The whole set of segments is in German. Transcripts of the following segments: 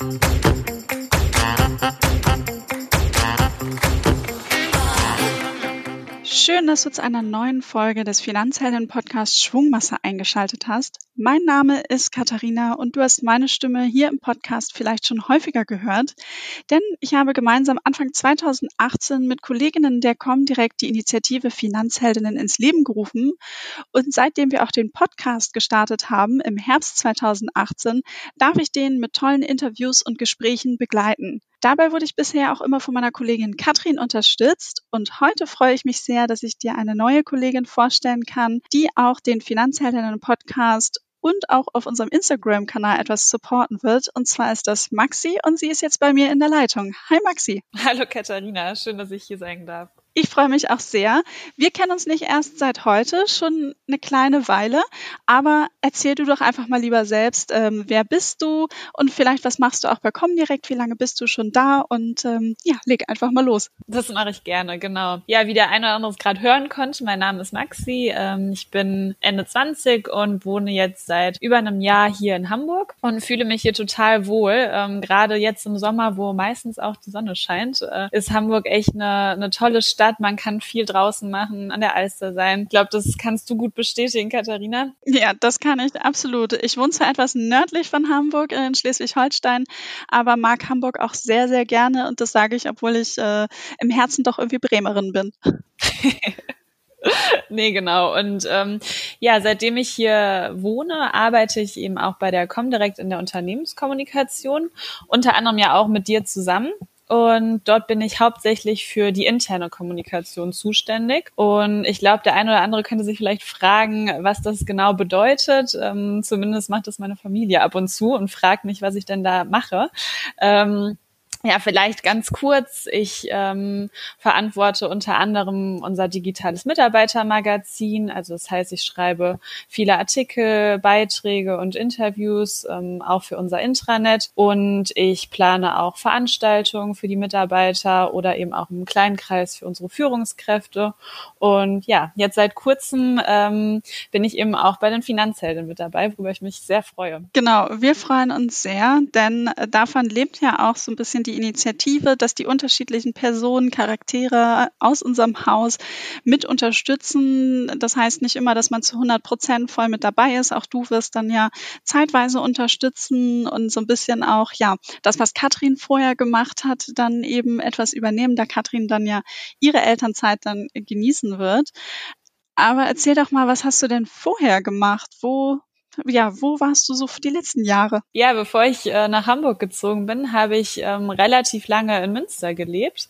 Thank you. Schön, dass du zu einer neuen Folge des Finanzhelden-Podcasts Schwungmasse eingeschaltet hast. Mein Name ist Katharina und du hast meine Stimme hier im Podcast vielleicht schon häufiger gehört, denn ich habe gemeinsam Anfang 2018 mit Kolleginnen der Comdirect die Initiative Finanzheldinnen ins Leben gerufen und seitdem wir auch den Podcast gestartet haben im Herbst 2018, darf ich den mit tollen Interviews und Gesprächen begleiten. Dabei wurde ich bisher auch immer von meiner Kollegin Katrin unterstützt und heute freue ich mich sehr, dass ich dir eine neue Kollegin vorstellen kann, die auch den Finanzheldinnen Podcast und auch auf unserem Instagram-Kanal etwas supporten wird. Und zwar ist das Maxi und sie ist jetzt bei mir in der Leitung. Hi Maxi. Hallo Katharina, schön, dass ich hier sein darf. Ich freue mich auch sehr. Wir kennen uns nicht erst seit heute, schon eine kleine Weile, aber erzähl du doch einfach mal lieber selbst, ähm, wer bist du und vielleicht was machst du auch bei Comdirect, wie lange bist du schon da und ähm, ja, leg einfach mal los. Das mache ich gerne, genau. Ja, wie der eine oder andere es gerade hören konnte, mein Name ist Maxi, ähm, ich bin Ende 20 und wohne jetzt seit über einem Jahr hier in Hamburg und fühle mich hier total wohl. Ähm, gerade jetzt im Sommer, wo meistens auch die Sonne scheint, äh, ist Hamburg echt eine, eine tolle Stadt Stadt, man kann viel draußen machen, an der Alster sein. Ich glaube, das kannst du gut bestätigen, Katharina. Ja, das kann ich absolut. Ich wohne zwar etwas nördlich von Hamburg in Schleswig-Holstein, aber mag Hamburg auch sehr, sehr gerne und das sage ich, obwohl ich äh, im Herzen doch irgendwie Bremerin bin. nee, genau. Und ähm, ja, seitdem ich hier wohne, arbeite ich eben auch bei der Comdirect in der Unternehmenskommunikation, unter anderem ja auch mit dir zusammen. Und dort bin ich hauptsächlich für die interne Kommunikation zuständig. Und ich glaube, der eine oder andere könnte sich vielleicht fragen, was das genau bedeutet. Ähm, zumindest macht das meine Familie ab und zu und fragt mich, was ich denn da mache. Ähm, ja, vielleicht ganz kurz. Ich ähm, verantworte unter anderem unser digitales Mitarbeitermagazin. Also das heißt, ich schreibe viele Artikel, Beiträge und Interviews, ähm, auch für unser Intranet. Und ich plane auch Veranstaltungen für die Mitarbeiter oder eben auch im kleinen Kreis für unsere Führungskräfte. Und ja, jetzt seit kurzem ähm, bin ich eben auch bei den Finanzhelden mit dabei, worüber ich mich sehr freue. Genau, wir freuen uns sehr, denn davon lebt ja auch so ein bisschen die die Initiative, dass die unterschiedlichen Personen, Charaktere aus unserem Haus mit unterstützen. Das heißt nicht immer, dass man zu 100 Prozent voll mit dabei ist. Auch du wirst dann ja zeitweise unterstützen und so ein bisschen auch, ja, das, was Katrin vorher gemacht hat, dann eben etwas übernehmen, da Katrin dann ja ihre Elternzeit dann genießen wird. Aber erzähl doch mal, was hast du denn vorher gemacht? Wo ja, wo warst du so für die letzten Jahre? Ja, bevor ich äh, nach Hamburg gezogen bin, habe ich ähm, relativ lange in Münster gelebt.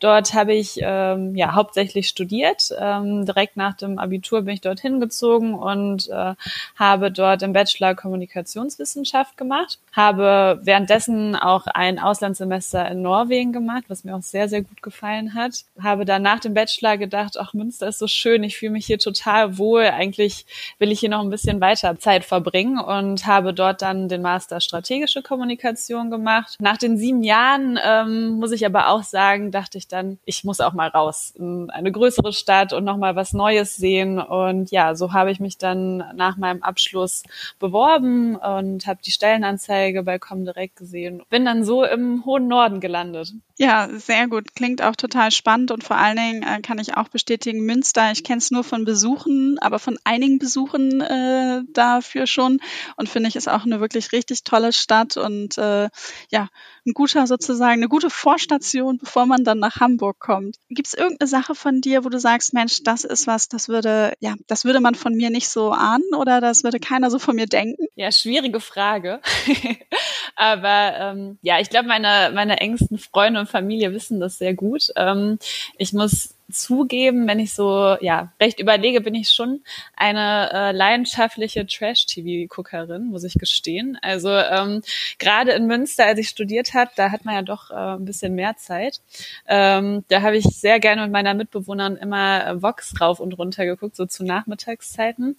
Dort habe ich ähm, ja hauptsächlich studiert. Ähm, direkt nach dem Abitur bin ich dorthin gezogen und äh, habe dort im Bachelor Kommunikationswissenschaft gemacht. Habe währenddessen auch ein Auslandssemester in Norwegen gemacht, was mir auch sehr, sehr gut gefallen hat. Habe dann nach dem Bachelor gedacht, ach, Münster ist so schön, ich fühle mich hier total wohl. Eigentlich will ich hier noch ein bisschen weiter Zeit verbringen und habe dort dann den Master Strategische Kommunikation gemacht. Nach den sieben Jahren ähm, muss ich aber auch sagen, dachte ich dann, ich muss auch mal raus in eine größere Stadt und noch mal was Neues sehen. Und ja, so habe ich mich dann nach meinem Abschluss beworben und habe die Stellenanzeige bei Comdirect gesehen. Bin dann so im hohen Norden gelandet. Ja, sehr gut. Klingt auch total spannend und vor allen Dingen äh, kann ich auch bestätigen, Münster, ich kenne es nur von Besuchen, aber von einigen Besuchen äh, dafür schon und finde ich ist auch eine wirklich richtig tolle Stadt und äh, ja, ein guter sozusagen, eine gute Vorstation, bevor man dann nach Hamburg kommt. Gibt es irgendeine Sache von dir, wo du sagst, Mensch, das ist was, das würde, ja, das würde man von mir nicht so ahnen oder das würde keiner so von mir denken? Ja, schwierige Frage. Aber ähm, ja, ich glaube, meine, meine engsten Freunde und Familie wissen das sehr gut. Ähm, ich muss zugeben, wenn ich so ja recht überlege, bin ich schon eine äh, leidenschaftliche Trash-TV-Guckerin, muss ich gestehen. Also ähm, gerade in Münster, als ich studiert habe, da hat man ja doch äh, ein bisschen mehr Zeit. Ähm, da habe ich sehr gerne mit meiner Mitbewohnerin immer äh, Vox rauf und runter geguckt, so zu Nachmittagszeiten.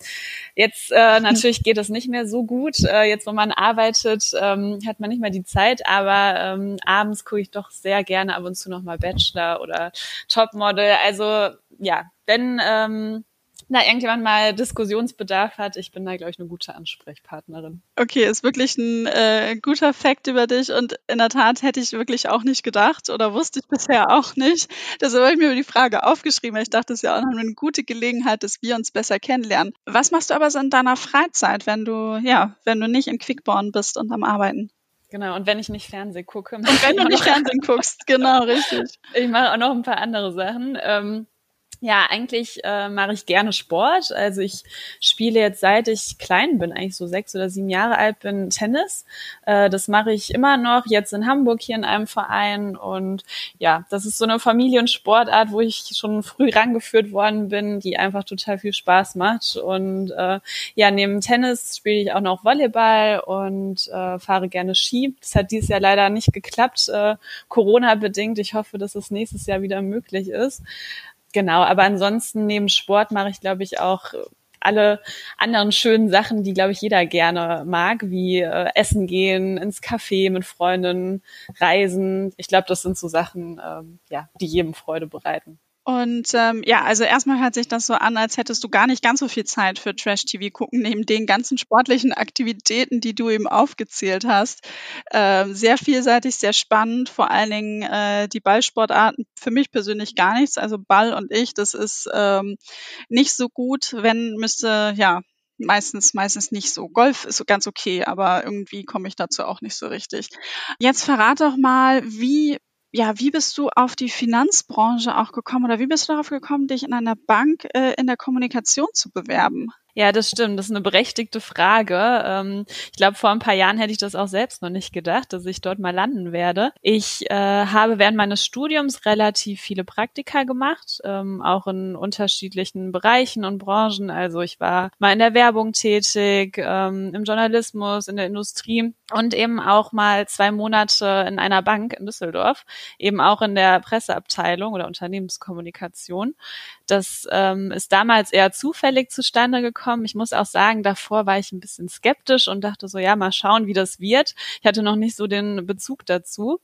Jetzt äh, natürlich geht es nicht mehr so gut. Äh, jetzt, wo man arbeitet, ähm, hat man nicht mehr die Zeit, aber ähm, abends gucke ich doch sehr gerne ab und zu noch mal Bachelor oder Topmodel also ja, wenn ähm, da irgendjemand mal Diskussionsbedarf hat, ich bin da, glaube ich, eine gute Ansprechpartnerin. Okay, ist wirklich ein äh, guter Fakt über dich und in der Tat hätte ich wirklich auch nicht gedacht oder wusste ich bisher auch nicht. Deshalb habe ich mir die Frage aufgeschrieben, weil ich dachte, das ist ja auch eine gute Gelegenheit, dass wir uns besser kennenlernen. Was machst du aber so in deiner Freizeit, wenn du, ja, wenn du nicht in Quickborn bist und am Arbeiten? Genau, und wenn ich nicht Fernsehen gucke. Und wenn du nicht Fernsehen guckst, genau, richtig. Ich mache auch noch ein paar andere Sachen. Ähm, ja, eigentlich äh, mache ich gerne Sport. Also ich spiele jetzt seit ich klein bin, eigentlich so sechs oder sieben Jahre alt bin, Tennis. Äh, das mache ich immer noch, jetzt in Hamburg hier in einem Verein. Und ja, das ist so eine Familiensportart, wo ich schon früh rangeführt worden bin, die einfach total viel Spaß macht. Und äh, ja, neben Tennis spiele ich auch noch Volleyball und äh, fahre gerne Ski. Das hat dieses Jahr leider nicht geklappt, äh, Corona-bedingt. Ich hoffe, dass es nächstes Jahr wieder möglich ist. Genau, aber ansonsten neben Sport mache ich, glaube ich, auch alle anderen schönen Sachen, die, glaube ich, jeder gerne mag, wie äh, Essen gehen, ins Café mit Freunden, Reisen. Ich glaube, das sind so Sachen, ähm, ja, die jedem Freude bereiten. Und ähm, ja, also erstmal hört sich das so an, als hättest du gar nicht ganz so viel Zeit für Trash-TV gucken, neben den ganzen sportlichen Aktivitäten, die du eben aufgezählt hast. Ähm, sehr vielseitig, sehr spannend, vor allen Dingen äh, die Ballsportarten für mich persönlich gar nichts. Also Ball und ich, das ist ähm, nicht so gut, wenn müsste, ja, meistens, meistens nicht so. Golf ist ganz okay, aber irgendwie komme ich dazu auch nicht so richtig. Jetzt verrat doch mal, wie ja, wie bist du auf die Finanzbranche auch gekommen oder wie bist du darauf gekommen, dich in einer Bank äh, in der Kommunikation zu bewerben? Ja, das stimmt. Das ist eine berechtigte Frage. Ähm, ich glaube, vor ein paar Jahren hätte ich das auch selbst noch nicht gedacht, dass ich dort mal landen werde. Ich äh, habe während meines Studiums relativ viele Praktika gemacht, ähm, auch in unterschiedlichen Bereichen und Branchen. Also ich war mal in der Werbung tätig, ähm, im Journalismus, in der Industrie und eben auch mal zwei Monate in einer Bank in Düsseldorf, eben auch in der Presseabteilung oder Unternehmenskommunikation. Das ähm, ist damals eher zufällig zustande gekommen. Ich muss auch sagen, davor war ich ein bisschen skeptisch und dachte so, ja, mal schauen, wie das wird. Ich hatte noch nicht so den Bezug dazu.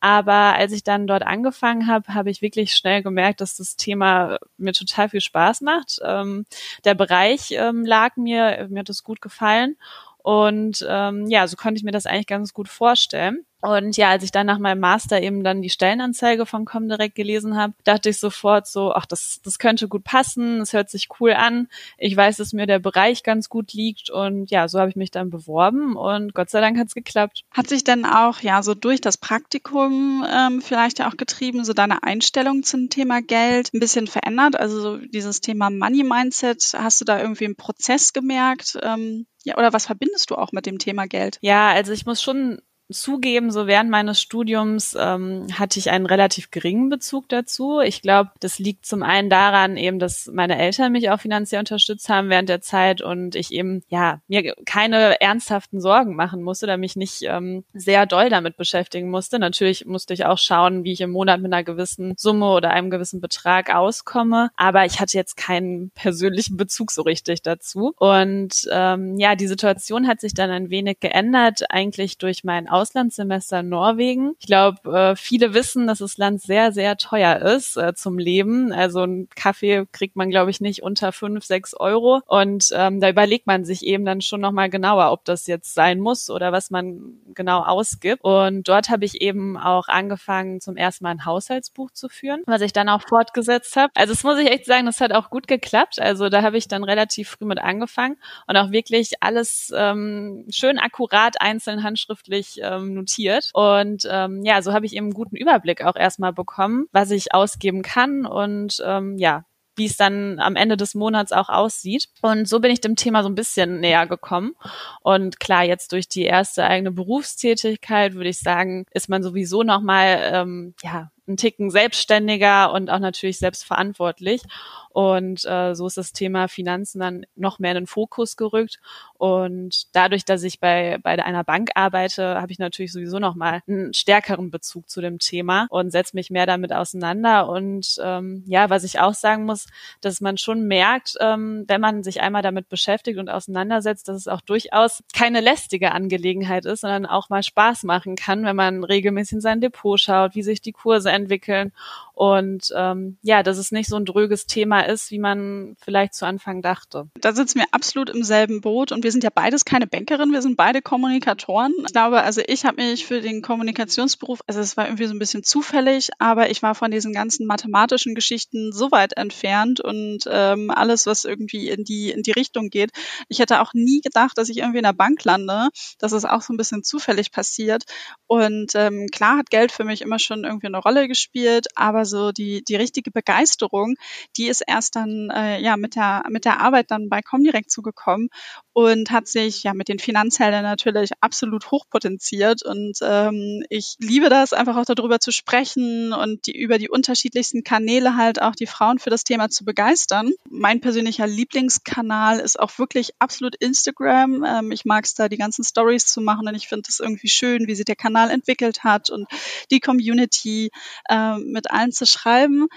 Aber als ich dann dort angefangen habe, habe ich wirklich schnell gemerkt, dass das Thema mir total viel Spaß macht. Ähm, der Bereich ähm, lag mir, mir hat es gut gefallen. Und ähm, ja, so konnte ich mir das eigentlich ganz gut vorstellen. Und ja, als ich dann nach meinem Master eben dann die Stellenanzeige von Comdirect gelesen habe, dachte ich sofort so, ach, das, das könnte gut passen, es hört sich cool an. Ich weiß, dass mir der Bereich ganz gut liegt und ja, so habe ich mich dann beworben und Gott sei Dank hat es geklappt. Hat sich denn auch ja so durch das Praktikum ähm, vielleicht auch getrieben, so deine Einstellung zum Thema Geld ein bisschen verändert? Also so dieses Thema Money Mindset, hast du da irgendwie einen Prozess gemerkt? Ähm, ja, oder was verbindest du auch mit dem Thema Geld? Ja, also ich muss schon zugeben, so während meines Studiums ähm, hatte ich einen relativ geringen Bezug dazu. Ich glaube, das liegt zum einen daran eben, dass meine Eltern mich auch finanziell unterstützt haben während der Zeit und ich eben ja mir keine ernsthaften Sorgen machen musste, da mich nicht ähm, sehr doll damit beschäftigen musste. Natürlich musste ich auch schauen, wie ich im Monat mit einer gewissen Summe oder einem gewissen Betrag auskomme, aber ich hatte jetzt keinen persönlichen Bezug so richtig dazu. Und ähm, ja, die Situation hat sich dann ein wenig geändert, eigentlich durch mein Auslandssemester in Norwegen. Ich glaube, äh, viele wissen, dass das Land sehr, sehr teuer ist äh, zum Leben. Also ein Kaffee kriegt man, glaube ich, nicht unter fünf, sechs Euro. Und ähm, da überlegt man sich eben dann schon nochmal genauer, ob das jetzt sein muss oder was man genau ausgibt. Und dort habe ich eben auch angefangen, zum ersten Mal ein Haushaltsbuch zu führen, was ich dann auch fortgesetzt habe. Also das muss ich echt sagen, das hat auch gut geklappt. Also da habe ich dann relativ früh mit angefangen und auch wirklich alles ähm, schön akkurat einzeln handschriftlich ähm, notiert. Und ähm, ja, so habe ich eben einen guten Überblick auch erstmal bekommen, was ich ausgeben kann und ähm, ja, wie es dann am Ende des Monats auch aussieht. Und so bin ich dem Thema so ein bisschen näher gekommen. Und klar, jetzt durch die erste eigene Berufstätigkeit würde ich sagen, ist man sowieso nochmal ähm, ja ein Ticken selbstständiger und auch natürlich selbstverantwortlich. Und äh, so ist das Thema Finanzen dann noch mehr in den Fokus gerückt. Und dadurch, dass ich bei, bei einer Bank arbeite, habe ich natürlich sowieso noch mal einen stärkeren Bezug zu dem Thema und setze mich mehr damit auseinander. Und ähm, ja, was ich auch sagen muss, dass man schon merkt, ähm, wenn man sich einmal damit beschäftigt und auseinandersetzt, dass es auch durchaus keine lästige Angelegenheit ist, sondern auch mal Spaß machen kann, wenn man regelmäßig in sein Depot schaut, wie sich die Kurse entwickeln Und ähm, ja, dass es nicht so ein dröges Thema ist, wie man vielleicht zu Anfang dachte. Da sitzen wir absolut im selben Boot und wir sind ja beides keine Bankerin, wir sind beide Kommunikatoren. Ich glaube, also ich habe mich für den Kommunikationsberuf, also es war irgendwie so ein bisschen zufällig, aber ich war von diesen ganzen mathematischen Geschichten so weit entfernt und ähm, alles, was irgendwie in die in die Richtung geht. Ich hätte auch nie gedacht, dass ich irgendwie in der Bank lande. Das ist auch so ein bisschen zufällig passiert. Und ähm, klar hat Geld für mich immer schon irgendwie eine Rolle gespielt, aber so die die richtige Begeisterung, die ist erst dann äh, ja mit der mit der Arbeit dann bei Comdirect zugekommen und hat sich ja mit den Finanzhelden natürlich absolut hochpotenziert. Und ähm, ich liebe das, einfach auch darüber zu sprechen und die über die unterschiedlichsten Kanäle halt auch die Frauen für das Thema zu begeistern. Mein persönlicher Lieblingskanal ist auch wirklich absolut Instagram. Ähm, ich mag es da, die ganzen Stories zu machen und ich finde es irgendwie schön, wie sich der Kanal entwickelt hat und die Community äh, mit allen zu schreiben.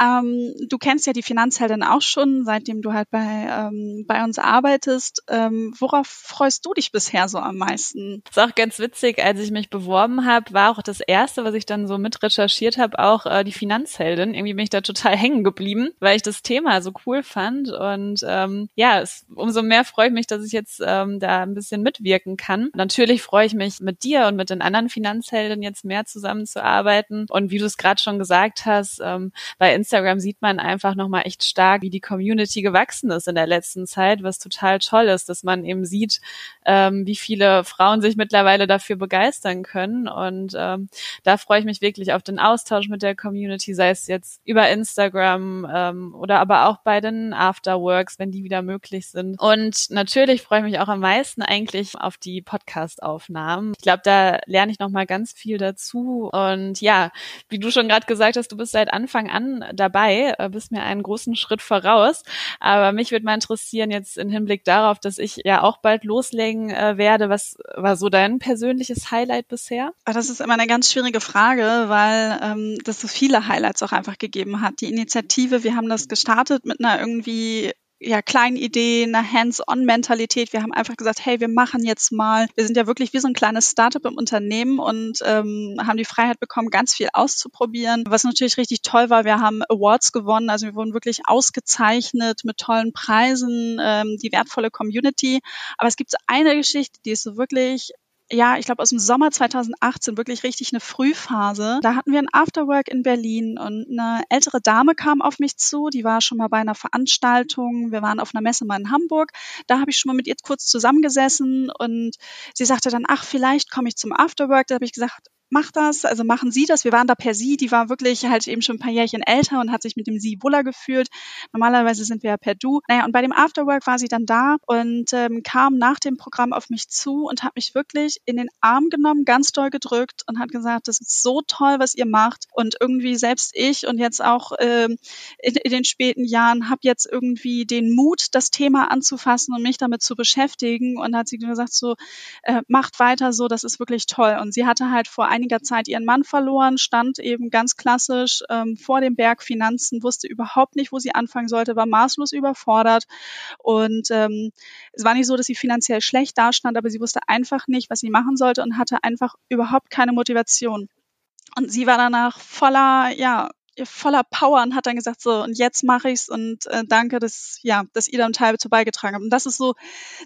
Ähm, du kennst ja die Finanzheldin auch schon, seitdem du halt bei, ähm, bei uns arbeitest. Ähm, worauf freust du dich bisher so am meisten? Das ist auch ganz witzig, als ich mich beworben habe, war auch das Erste, was ich dann so mit recherchiert habe, auch äh, die Finanzheldin. Irgendwie bin ich da total hängen geblieben, weil ich das Thema so cool fand. Und ähm, ja, es, umso mehr freue ich mich, dass ich jetzt ähm, da ein bisschen mitwirken kann. Natürlich freue ich mich, mit dir und mit den anderen Finanzhelden jetzt mehr zusammenzuarbeiten. Und wie du es gerade schon gesagt hast, ähm, bei Instagram Instagram sieht man einfach nochmal echt stark, wie die Community gewachsen ist in der letzten Zeit, was total toll ist, dass man eben sieht, ähm, wie viele Frauen sich mittlerweile dafür begeistern können. Und ähm, da freue ich mich wirklich auf den Austausch mit der Community, sei es jetzt über Instagram ähm, oder aber auch bei den Afterworks, wenn die wieder möglich sind. Und natürlich freue ich mich auch am meisten eigentlich auf die Podcast-Aufnahmen. Ich glaube, da lerne ich nochmal ganz viel dazu. Und ja, wie du schon gerade gesagt hast, du bist seit Anfang an dabei, äh, bist mir einen großen Schritt voraus. Aber mich würde mal interessieren, jetzt im Hinblick darauf, dass ich ja auch bald loslegen äh, werde, was war so dein persönliches Highlight bisher? Ah, das ist immer eine ganz schwierige Frage, weil ähm, das so viele Highlights auch einfach gegeben hat. Die Initiative, wir haben das gestartet mit einer irgendwie ja, kleinen Ideen, eine Hands-on-Mentalität. Wir haben einfach gesagt, hey, wir machen jetzt mal, wir sind ja wirklich wie so ein kleines Startup im Unternehmen und ähm, haben die Freiheit bekommen, ganz viel auszuprobieren. Was natürlich richtig toll war, wir haben Awards gewonnen, also wir wurden wirklich ausgezeichnet mit tollen Preisen, ähm, die wertvolle Community. Aber es gibt so eine Geschichte, die ist so wirklich ja, ich glaube aus dem Sommer 2018 wirklich richtig eine Frühphase. Da hatten wir ein Afterwork in Berlin und eine ältere Dame kam auf mich zu, die war schon mal bei einer Veranstaltung. Wir waren auf einer Messe mal in Hamburg. Da habe ich schon mal mit ihr kurz zusammengesessen und sie sagte dann, ach, vielleicht komme ich zum Afterwork. Da habe ich gesagt, mach das, also machen Sie das. Wir waren da per Sie, die war wirklich halt eben schon ein paar Jährchen älter und hat sich mit dem Sie wohler gefühlt. Normalerweise sind wir ja per Du. Naja, und bei dem Afterwork war sie dann da und ähm, kam nach dem Programm auf mich zu und hat mich wirklich in den Arm genommen, ganz doll gedrückt und hat gesagt, das ist so toll, was ihr macht. Und irgendwie selbst ich und jetzt auch ähm, in, in den späten Jahren habe jetzt irgendwie den Mut, das Thema anzufassen und mich damit zu beschäftigen. Und hat sie gesagt, so, äh, macht weiter so, das ist wirklich toll. Und sie hatte halt vor ein einiger Zeit ihren Mann verloren, stand eben ganz klassisch ähm, vor dem Berg Finanzen, wusste überhaupt nicht, wo sie anfangen sollte, war maßlos überfordert. Und ähm, es war nicht so, dass sie finanziell schlecht dastand, aber sie wusste einfach nicht, was sie machen sollte und hatte einfach überhaupt keine Motivation. Und sie war danach voller, ja, voller Power und hat dann gesagt, so, und jetzt mache ich's und äh, danke, dass, ja, dass ihr da einen Teil dazu beigetragen habt. Und das ist so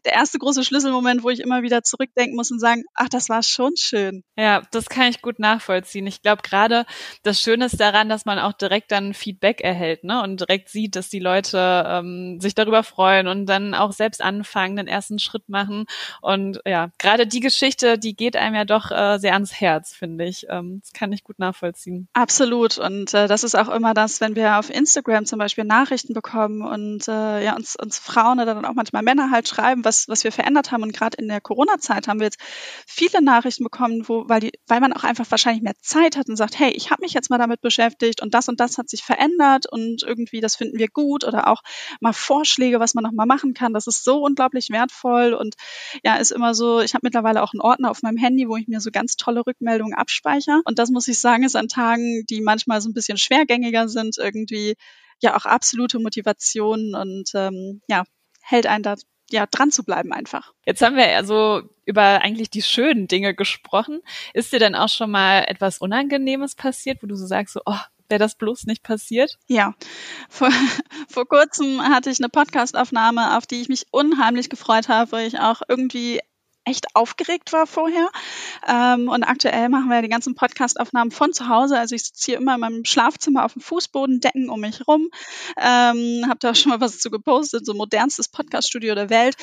der erste große Schlüsselmoment, wo ich immer wieder zurückdenken muss und sagen, ach, das war schon schön. Ja, das kann ich gut nachvollziehen. Ich glaube gerade, das Schöne ist daran, dass man auch direkt dann Feedback erhält, ne? Und direkt sieht, dass die Leute ähm, sich darüber freuen und dann auch selbst anfangen, den ersten Schritt machen. Und ja, gerade die Geschichte, die geht einem ja doch äh, sehr ans Herz, finde ich. Ähm, das kann ich gut nachvollziehen. Absolut. Und äh, das ist auch immer das, wenn wir auf Instagram zum Beispiel Nachrichten bekommen und äh, ja uns, uns Frauen oder dann auch manchmal Männer halt schreiben, was, was wir verändert haben. Und gerade in der Corona-Zeit haben wir jetzt viele Nachrichten bekommen, wo, weil die, weil man auch einfach wahrscheinlich mehr Zeit hat und sagt, hey, ich habe mich jetzt mal damit beschäftigt und das und das hat sich verändert und irgendwie das finden wir gut oder auch mal Vorschläge, was man noch mal machen kann. Das ist so unglaublich wertvoll und ja, ist immer so, ich habe mittlerweile auch einen Ordner auf meinem Handy, wo ich mir so ganz tolle Rückmeldungen abspeichere. Und das muss ich sagen, ist an Tagen, die manchmal so ein bisschen schwer schwergängiger sind, irgendwie ja auch absolute Motivation und ähm, ja, hält einen da ja dran zu bleiben einfach. Jetzt haben wir also über eigentlich die schönen Dinge gesprochen. Ist dir denn auch schon mal etwas Unangenehmes passiert, wo du so sagst, so, oh, wäre das bloß nicht passiert? Ja, vor, vor kurzem hatte ich eine Podcastaufnahme, auf die ich mich unheimlich gefreut habe, weil ich auch irgendwie echt aufgeregt war vorher. Ähm, und aktuell machen wir die ganzen Podcastaufnahmen von zu Hause. Also ich sitze hier immer in meinem Schlafzimmer auf dem Fußboden, Decken um mich rum. Ähm, habe da schon mal was zu gepostet, so modernstes Podcaststudio der Welt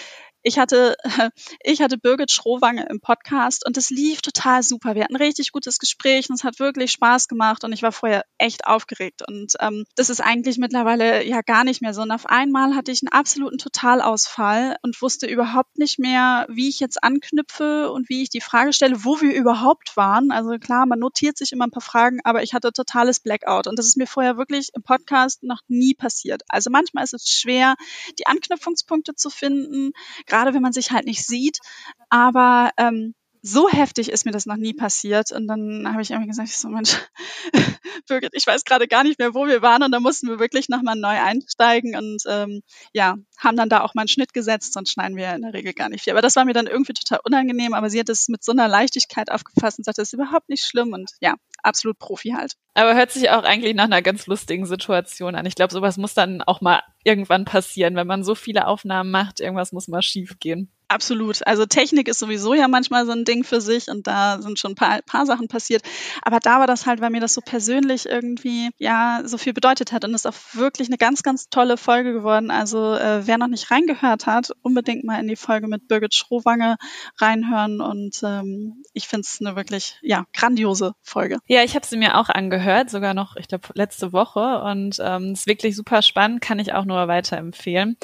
ich hatte, ich hatte Birgit Schrowange im Podcast und es lief total super. Wir hatten ein richtig gutes Gespräch und es hat wirklich Spaß gemacht und ich war vorher echt aufgeregt. Und ähm, das ist eigentlich mittlerweile ja gar nicht mehr so. Und auf einmal hatte ich einen absoluten Totalausfall und wusste überhaupt nicht mehr, wie ich jetzt anknüpfe und wie ich die Frage stelle, wo wir überhaupt waren. Also klar, man notiert sich immer ein paar Fragen, aber ich hatte totales Blackout. Und das ist mir vorher wirklich im Podcast noch nie passiert. Also manchmal ist es schwer, die Anknüpfungspunkte zu finden gerade wenn man sich halt nicht sieht. Aber ähm, so heftig ist mir das noch nie passiert. Und dann habe ich irgendwie gesagt, ich so, Mensch, Birgit, ich weiß gerade gar nicht mehr, wo wir waren. Und da mussten wir wirklich nochmal neu einsteigen und ähm, ja, haben dann da auch mal einen Schnitt gesetzt, sonst schneiden wir in der Regel gar nicht viel. Aber das war mir dann irgendwie total unangenehm, aber sie hat es mit so einer Leichtigkeit aufgefasst und sagte, das ist überhaupt nicht schlimm und ja, absolut Profi halt. Aber hört sich auch eigentlich nach einer ganz lustigen Situation an. Ich glaube, sowas muss dann auch mal irgendwann passieren, wenn man so viele Aufnahmen macht, irgendwas muss mal schief gehen. Absolut. Also Technik ist sowieso ja manchmal so ein Ding für sich und da sind schon ein paar, paar Sachen passiert. Aber da war das halt, weil mir das so persönlich irgendwie ja so viel bedeutet hat und ist auch wirklich eine ganz, ganz tolle Folge geworden. Also äh, wer noch nicht reingehört hat, unbedingt mal in die Folge mit Birgit Schrowange reinhören und ähm, ich finde es eine wirklich ja grandiose Folge. Ja, ich habe sie mir auch angehört, sogar noch, ich glaube letzte Woche und ähm, ist wirklich super spannend, kann ich auch nur weiterempfehlen.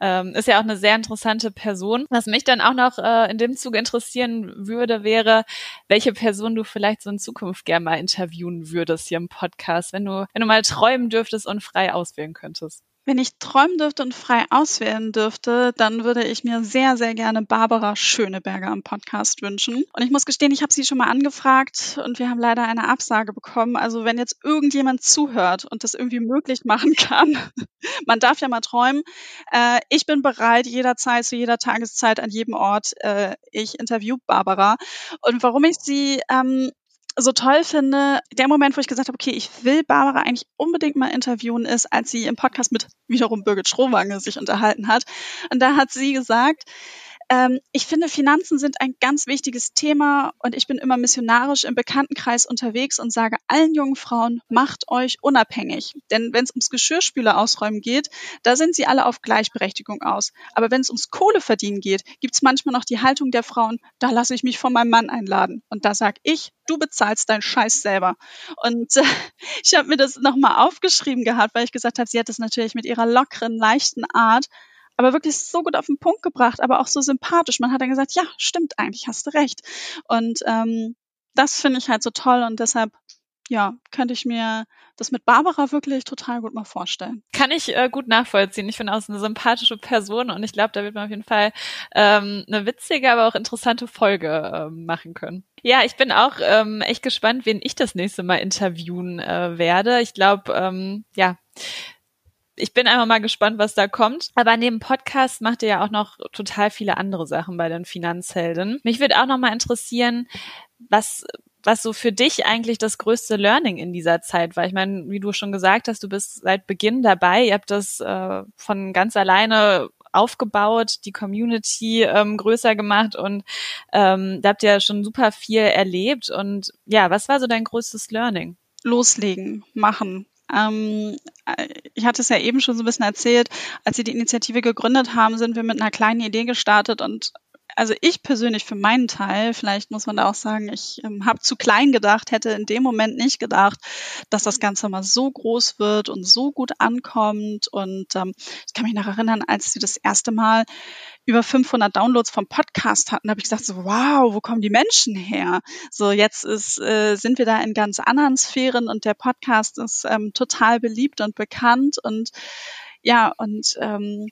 Ähm, ist ja auch eine sehr interessante Person. Was mich dann auch noch äh, in dem Zug interessieren würde, wäre, welche Person du vielleicht so in Zukunft gerne mal interviewen würdest hier im Podcast, wenn du, wenn du mal träumen dürftest und frei auswählen könntest. Wenn ich träumen dürfte und frei auswählen dürfte, dann würde ich mir sehr, sehr gerne Barbara Schöneberger am Podcast wünschen. Und ich muss gestehen, ich habe sie schon mal angefragt und wir haben leider eine Absage bekommen. Also wenn jetzt irgendjemand zuhört und das irgendwie möglich machen kann, man darf ja mal träumen. Äh, ich bin bereit, jederzeit, zu jeder Tageszeit, an jedem Ort. Äh, ich interview Barbara. Und warum ich sie ähm, so toll finde, der Moment, wo ich gesagt habe, okay, ich will Barbara eigentlich unbedingt mal interviewen, ist, als sie im Podcast mit wiederum Birgit Schrowange sich unterhalten hat. Und da hat sie gesagt, ähm, ich finde, Finanzen sind ein ganz wichtiges Thema und ich bin immer missionarisch im Bekanntenkreis unterwegs und sage allen jungen Frauen, macht euch unabhängig. Denn wenn es ums Geschirrspüler ausräumen geht, da sind sie alle auf Gleichberechtigung aus. Aber wenn es ums Kohleverdienen geht, gibt es manchmal noch die Haltung der Frauen, da lasse ich mich von meinem Mann einladen. Und da sag ich, du bezahlst deinen Scheiß selber. Und äh, ich habe mir das nochmal aufgeschrieben gehabt, weil ich gesagt habe, sie hat das natürlich mit ihrer lockeren, leichten Art aber wirklich so gut auf den Punkt gebracht, aber auch so sympathisch. Man hat dann gesagt, ja, stimmt eigentlich, hast du recht. Und ähm, das finde ich halt so toll und deshalb ja, könnte ich mir das mit Barbara wirklich total gut mal vorstellen. Kann ich äh, gut nachvollziehen. Ich finde auch eine sympathische Person und ich glaube, da wird man auf jeden Fall ähm, eine witzige, aber auch interessante Folge ähm, machen können. Ja, ich bin auch ähm, echt gespannt, wen ich das nächste Mal interviewen äh, werde. Ich glaube, ähm, ja, ich bin einfach mal gespannt, was da kommt. Aber neben Podcast macht ihr ja auch noch total viele andere Sachen bei den Finanzhelden. Mich würde auch noch mal interessieren, was was so für dich eigentlich das größte Learning in dieser Zeit war. Ich meine, wie du schon gesagt hast, du bist seit Beginn dabei. Ihr habt das äh, von ganz alleine aufgebaut, die Community ähm, größer gemacht und ähm, da habt ihr schon super viel erlebt. Und ja, was war so dein größtes Learning? Loslegen, machen, ähm, äh, ich hatte es ja eben schon so ein bisschen erzählt, als sie die Initiative gegründet haben, sind wir mit einer kleinen Idee gestartet und also ich persönlich für meinen Teil, vielleicht muss man da auch sagen, ich ähm, habe zu klein gedacht, hätte in dem Moment nicht gedacht, dass das Ganze mal so groß wird und so gut ankommt. Und ähm, ich kann mich noch erinnern, als sie das erste Mal über 500 Downloads vom Podcast hatten, habe ich gesagt, so, wow, wo kommen die Menschen her? So, jetzt ist, äh, sind wir da in ganz anderen Sphären und der Podcast ist ähm, total beliebt und bekannt und ja, und ähm,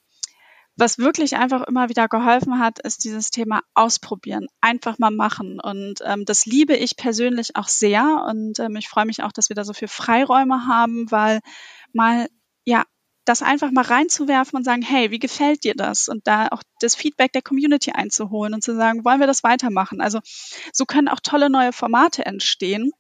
was wirklich einfach immer wieder geholfen hat, ist dieses Thema ausprobieren, einfach mal machen. Und ähm, das liebe ich persönlich auch sehr. Und ähm, ich freue mich auch, dass wir da so viel Freiräume haben, weil mal ja das einfach mal reinzuwerfen und sagen, hey, wie gefällt dir das? Und da auch das Feedback der Community einzuholen und zu sagen, wollen wir das weitermachen? Also so können auch tolle neue Formate entstehen.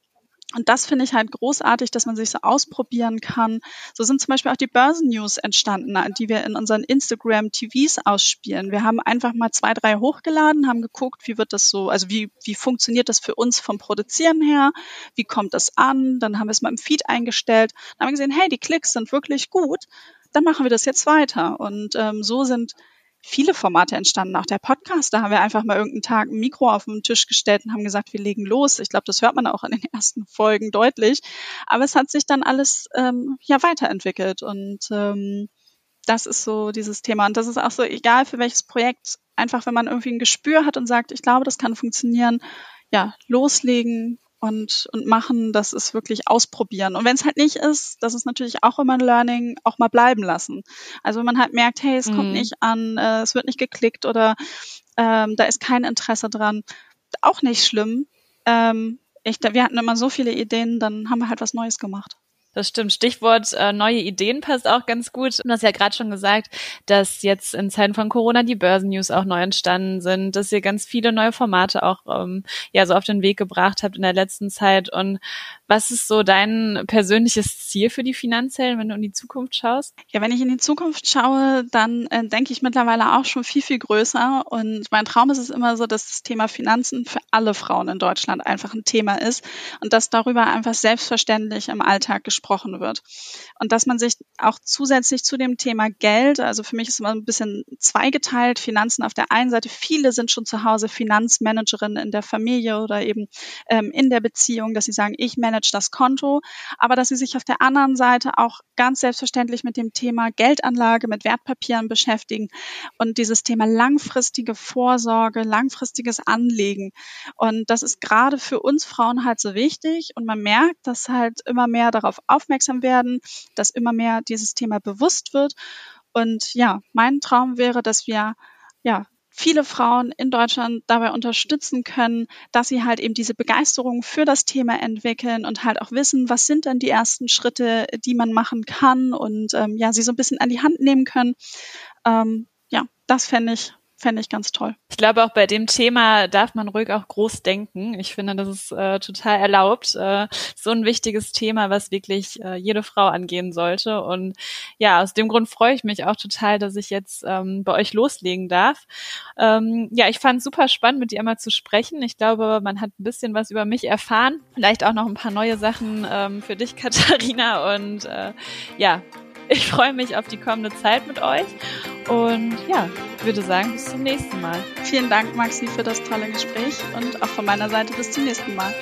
Und das finde ich halt großartig, dass man sich so ausprobieren kann. So sind zum Beispiel auch die Börsennews entstanden, die wir in unseren Instagram-TVs ausspielen. Wir haben einfach mal zwei, drei hochgeladen, haben geguckt, wie wird das so, also wie, wie funktioniert das für uns vom Produzieren her? Wie kommt das an? Dann haben wir es mal im Feed eingestellt. Dann haben wir gesehen, hey, die Klicks sind wirklich gut. Dann machen wir das jetzt weiter. Und ähm, so sind viele Formate entstanden. Auch der Podcast, da haben wir einfach mal irgendeinen Tag ein Mikro auf den Tisch gestellt und haben gesagt, wir legen los. Ich glaube, das hört man auch in den ersten Folgen deutlich. Aber es hat sich dann alles ähm, ja weiterentwickelt und ähm, das ist so dieses Thema. Und das ist auch so egal für welches Projekt. Einfach, wenn man irgendwie ein Gespür hat und sagt, ich glaube, das kann funktionieren, ja, loslegen, und, und machen, das ist wirklich ausprobieren. Und wenn es halt nicht ist, das ist natürlich auch immer ein Learning, auch mal bleiben lassen. Also wenn man halt merkt, hey, es mhm. kommt nicht an, äh, es wird nicht geklickt oder ähm, da ist kein Interesse dran, auch nicht schlimm. Ähm, ich, wir hatten immer so viele Ideen, dann haben wir halt was Neues gemacht. Das stimmt. Stichwort äh, neue Ideen passt auch ganz gut. Du hast ja gerade schon gesagt, dass jetzt in Zeiten von Corona die Börsennews auch neu entstanden sind, dass ihr ganz viele neue Formate auch ähm, ja so auf den Weg gebracht habt in der letzten Zeit. Und was ist so dein persönliches Ziel für die Finanzhelden, wenn du in die Zukunft schaust? Ja, wenn ich in die Zukunft schaue, dann äh, denke ich mittlerweile auch schon viel, viel größer. Und mein Traum ist es immer so, dass das Thema Finanzen für alle Frauen in Deutschland einfach ein Thema ist und dass darüber einfach selbstverständlich im Alltag gesprochen wird. Und dass man sich auch zusätzlich zu dem Thema Geld, also für mich ist immer ein bisschen zweigeteilt, Finanzen auf der einen Seite, viele sind schon zu Hause Finanzmanagerin in der Familie oder eben ähm, in der Beziehung, dass sie sagen, ich manage das Konto, aber dass sie sich auf der anderen Seite auch ganz selbstverständlich mit dem Thema Geldanlage, mit Wertpapieren beschäftigen und dieses Thema langfristige Vorsorge, langfristiges Anlegen. Und das ist gerade für uns Frauen halt so wichtig und man merkt, dass halt immer mehr darauf aufmerksam werden, dass immer mehr dieses Thema bewusst wird. Und ja, mein Traum wäre, dass wir ja viele Frauen in Deutschland dabei unterstützen können, dass sie halt eben diese Begeisterung für das Thema entwickeln und halt auch wissen, was sind denn die ersten Schritte, die man machen kann und ähm, ja, sie so ein bisschen an die Hand nehmen können. Ähm, ja, das fände ich fände ich ganz toll. Ich glaube, auch bei dem Thema darf man ruhig auch groß denken. Ich finde, das ist äh, total erlaubt. Äh, so ein wichtiges Thema, was wirklich äh, jede Frau angehen sollte. Und ja, aus dem Grund freue ich mich auch total, dass ich jetzt ähm, bei euch loslegen darf. Ähm, ja, ich fand es super spannend, mit dir einmal zu sprechen. Ich glaube, man hat ein bisschen was über mich erfahren. Vielleicht auch noch ein paar neue Sachen ähm, für dich, Katharina. Und äh, ja, ich freue mich auf die kommende Zeit mit euch und ja, würde sagen, bis zum nächsten Mal. Vielen Dank, Maxi, für das tolle Gespräch und auch von meiner Seite bis zum nächsten Mal.